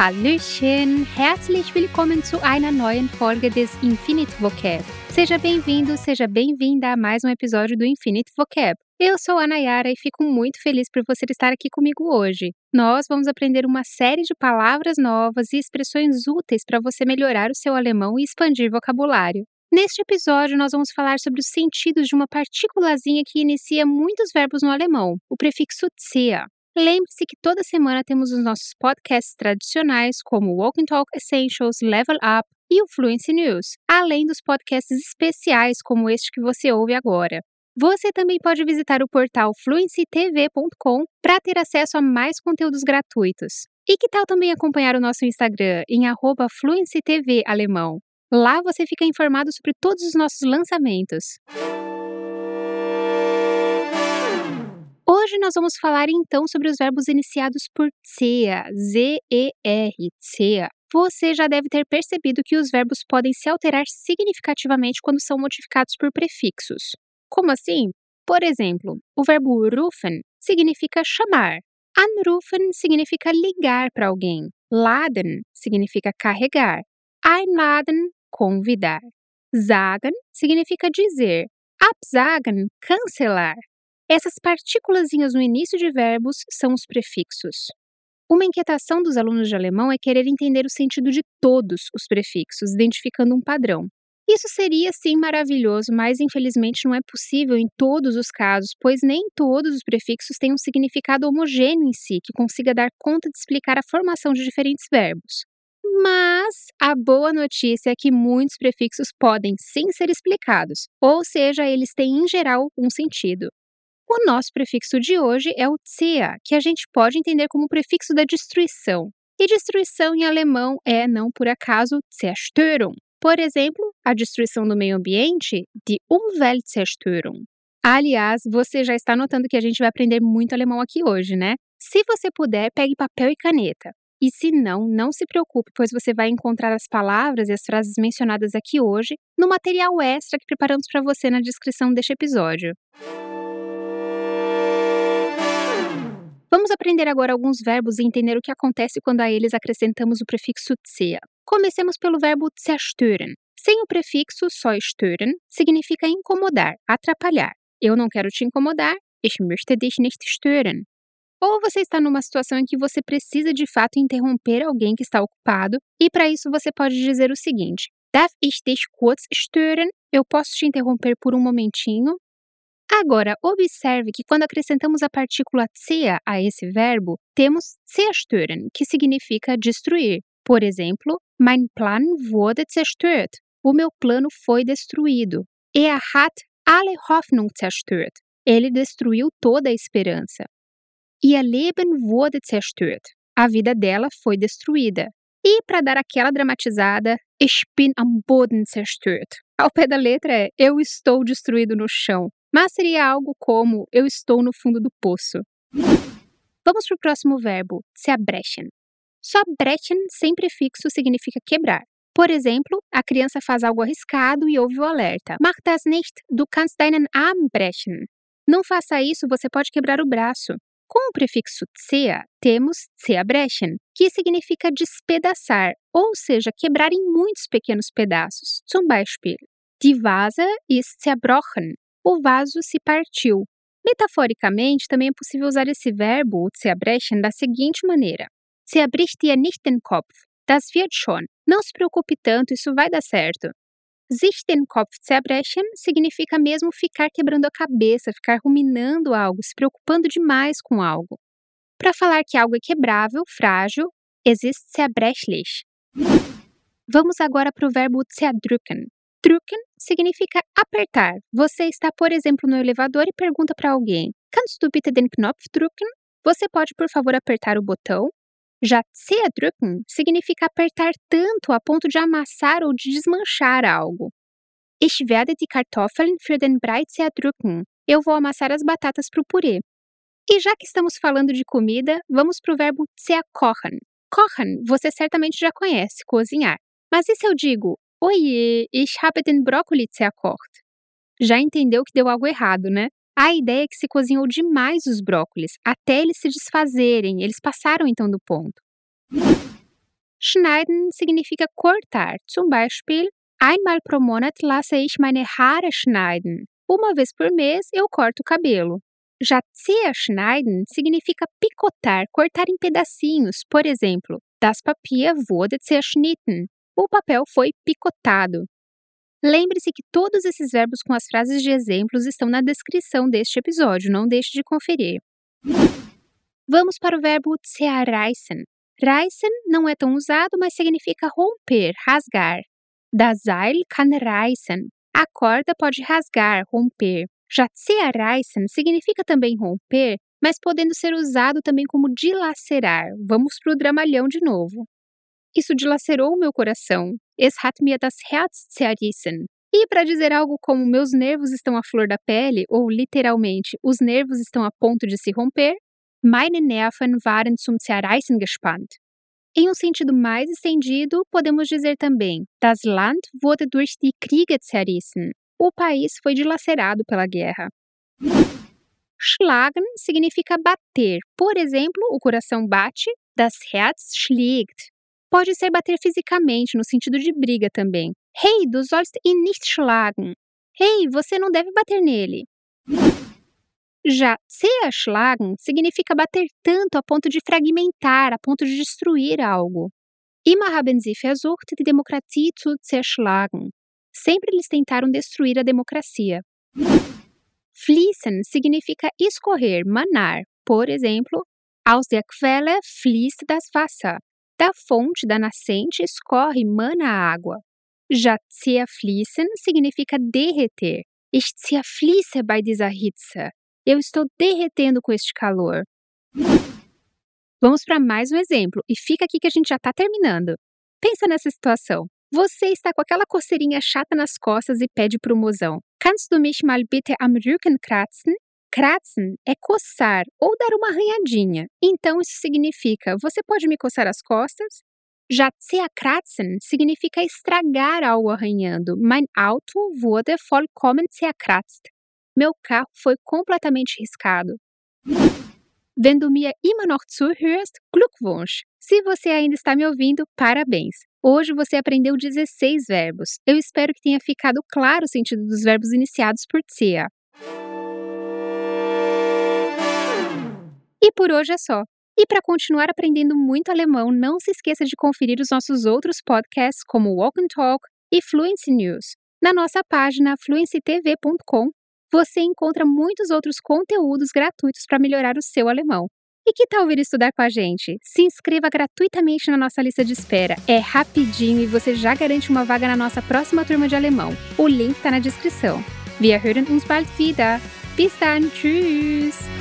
Hallöchen! Herzlich willkommen zu einer neuen Folge des Infinite Vocab. Seja bem-vindo, seja bem-vinda a mais um episódio do Infinite Vocab. Eu sou a Nayara e fico muito feliz por você estar aqui comigo hoje. Nós vamos aprender uma série de palavras novas e expressões úteis para você melhorar o seu alemão e expandir vocabulário. Neste episódio, nós vamos falar sobre os sentidos de uma partículazinha que inicia muitos verbos no alemão, o prefixo tia. Lembre-se que toda semana temos os nossos podcasts tradicionais, como o Walk and Talk Essentials, Level Up e o Fluency News, além dos podcasts especiais como este que você ouve agora. Você também pode visitar o portal fluencytv.com para ter acesso a mais conteúdos gratuitos. E que tal também acompanhar o nosso Instagram em @fluencytv_alemão? Lá você fica informado sobre todos os nossos lançamentos. Hoje nós vamos falar então sobre os verbos iniciados por CEA, Z-E-R, CEA. Você já deve ter percebido que os verbos podem se alterar significativamente quando são modificados por prefixos. Como assim? Por exemplo, o verbo rufen significa chamar. Anrufen significa ligar para alguém. Laden significa carregar. Einladen, convidar. Sagen significa dizer. Absagen, cancelar. Essas partículazinhas no início de verbos são os prefixos. Uma inquietação dos alunos de alemão é querer entender o sentido de todos os prefixos, identificando um padrão. Isso seria sim maravilhoso, mas infelizmente não é possível em todos os casos, pois nem todos os prefixos têm um significado homogêneo em si, que consiga dar conta de explicar a formação de diferentes verbos. Mas a boa notícia é que muitos prefixos podem sim ser explicados, ou seja, eles têm em geral um sentido. O nosso prefixo de hoje é o tia, que a gente pode entender como prefixo da destruição. E destruição em alemão é, não por acaso, Zerstörung. Por exemplo, a destruição do meio ambiente, die Umweltzerstörung. Aliás, você já está notando que a gente vai aprender muito alemão aqui hoje, né? Se você puder, pegue papel e caneta. E se não, não se preocupe, pois você vai encontrar as palavras e as frases mencionadas aqui hoje no material extra que preparamos para você na descrição deste episódio. Vamos aprender agora alguns verbos e entender o que acontece quando a eles acrescentamos o prefixo tia. Comecemos pelo verbo zerstören. Sem o prefixo só stören, significa incomodar, atrapalhar. Eu não quero te incomodar, ich möchte dich nicht stören. Ou você está numa situação em que você precisa de fato interromper alguém que está ocupado, e para isso você pode dizer o seguinte: Darf ich dich kurz stören? Eu posso te interromper por um momentinho? Agora, observe que quando acrescentamos a partícula tia a esse verbo, temos zerstören, que significa destruir. Por exemplo, mein Plan wurde zerstört. O meu plano foi destruído. Er hat alle Hoffnung zerstört. Ele destruiu toda a esperança. Ihr Leben wurde zerstört. A vida dela foi destruída. E para dar aquela dramatizada, ich bin am Boden zerstört. Ao pé da letra é eu estou destruído no chão mas seria algo como eu estou no fundo do poço. Vamos para o próximo verbo, se abbrechen. Só brechen sem prefixo significa quebrar. Por exemplo, a criança faz algo arriscado e ouve o alerta. Mach das nicht, du kannst deinen Arm brechen. Não faça isso, você pode quebrar o braço. Com o prefixo zea, temos zerbrechen, que significa despedaçar, ou seja, quebrar em muitos pequenos pedaços. Zum Beispiel, die Vase ist zerbrochen, o vaso se partiu. Metaforicamente, também é possível usar esse verbo, zerbrechen, da seguinte maneira: Zerbricht dir nicht den Kopf, das wird schon. Não se preocupe tanto, isso vai dar certo. Sich den Kopf zerbrechen significa mesmo ficar quebrando a cabeça, ficar ruminando algo, se preocupando demais com algo. Para falar que algo é quebrável, frágil, existe zerbrechlich. Vamos agora para o verbo zerdrücken, Drücken significa apertar. Você está, por exemplo, no elevador e pergunta para alguém: Kannst du bitte den Knopf drücken? Você pode, por favor, apertar o botão? Já zerdrücken significa apertar tanto a ponto de amassar ou de desmanchar algo. Ich werde die Kartoffeln für den Brei zerdrücken. Eu vou amassar as batatas para o purê. E já que estamos falando de comida, vamos para o verbo zerkochen. Kochen, você certamente já conhece, cozinhar. Mas e se eu digo Oiê, ich habe den Brokkoli zerkocht. Já entendeu que deu algo errado, né? A ideia é que se cozinhou demais os brócolis, até eles se desfazerem, eles passaram então do ponto. Schneiden significa cortar. Zum Beispiel, einmal pro Monat lasse ich meine Haare schneiden. Uma vez por mês eu corto o cabelo. Já schneiden significa picotar, cortar em pedacinhos. Por exemplo, das Papier wurde zerschnitten. O papel foi picotado. Lembre-se que todos esses verbos com as frases de exemplos estão na descrição deste episódio, não deixe de conferir. Vamos para o verbo zerreißen. Reißen não é tão usado, mas significa romper, rasgar. Das Seil kann reißen. A corda pode rasgar, romper. Já zerreißen significa também romper, mas podendo ser usado também como dilacerar. Vamos para o dramalhão de novo. Isso dilacerou meu coração. Es hat mir das Herz zerrissen. E para dizer algo como meus nervos estão à flor da pele, ou literalmente, os nervos estão a ponto de se romper, meine Nerven waren zum Zerreißen gespannt. Em um sentido mais estendido, podemos dizer também: Das Land wurde durch die Kriege zerrissen. O país foi dilacerado pela guerra. Schlagen significa bater. Por exemplo, o coração bate, das Herz schlägt. Pode ser bater fisicamente, no sentido de briga também. Hey, du sollst ihn nicht schlagen. Hey, você não deve bater nele. Já zerschlagen significa bater tanto a ponto de fragmentar, a ponto de destruir algo. Immer haben sie versucht, die Demokratie zu zerschlagen. Sempre eles tentaram destruir a democracia. Fließen significa escorrer, manar. Por exemplo, aus der Quelle fließt das Wasser. Da fonte, da nascente, escorre, mana água. Já significa derreter. Ich zerfließe bei dieser Hitze. Eu estou derretendo com este calor. Vamos para mais um exemplo, e fica aqui que a gente já está terminando. Pensa nessa situação. Você está com aquela coceirinha chata nas costas e pede para o mozão: Kannst du mich mal bitte am Rücken kratzen? Kratzen é coçar ou dar uma arranhadinha. Então isso significa: Você pode me coçar as costas? Já zerkratzen significa estragar algo arranhando. Mein Auto wurde vollkommen zerkratzt. Meu carro foi completamente riscado. Wenn du mir immer noch zuhörst, Glückwunsch! Se você ainda está me ouvindo, parabéns! Hoje você aprendeu 16 verbos. Eu espero que tenha ficado claro o sentido dos verbos iniciados por tia. E por hoje é só. E para continuar aprendendo muito alemão, não se esqueça de conferir os nossos outros podcasts como Walk and Talk e Fluency News. Na nossa página fluencytv.com você encontra muitos outros conteúdos gratuitos para melhorar o seu alemão. E que tal vir estudar com a gente? Se inscreva gratuitamente na nossa lista de espera. É rapidinho e você já garante uma vaga na nossa próxima turma de alemão. O link está na descrição. Wir hören uns bald wieder. Bis dann, tschüss!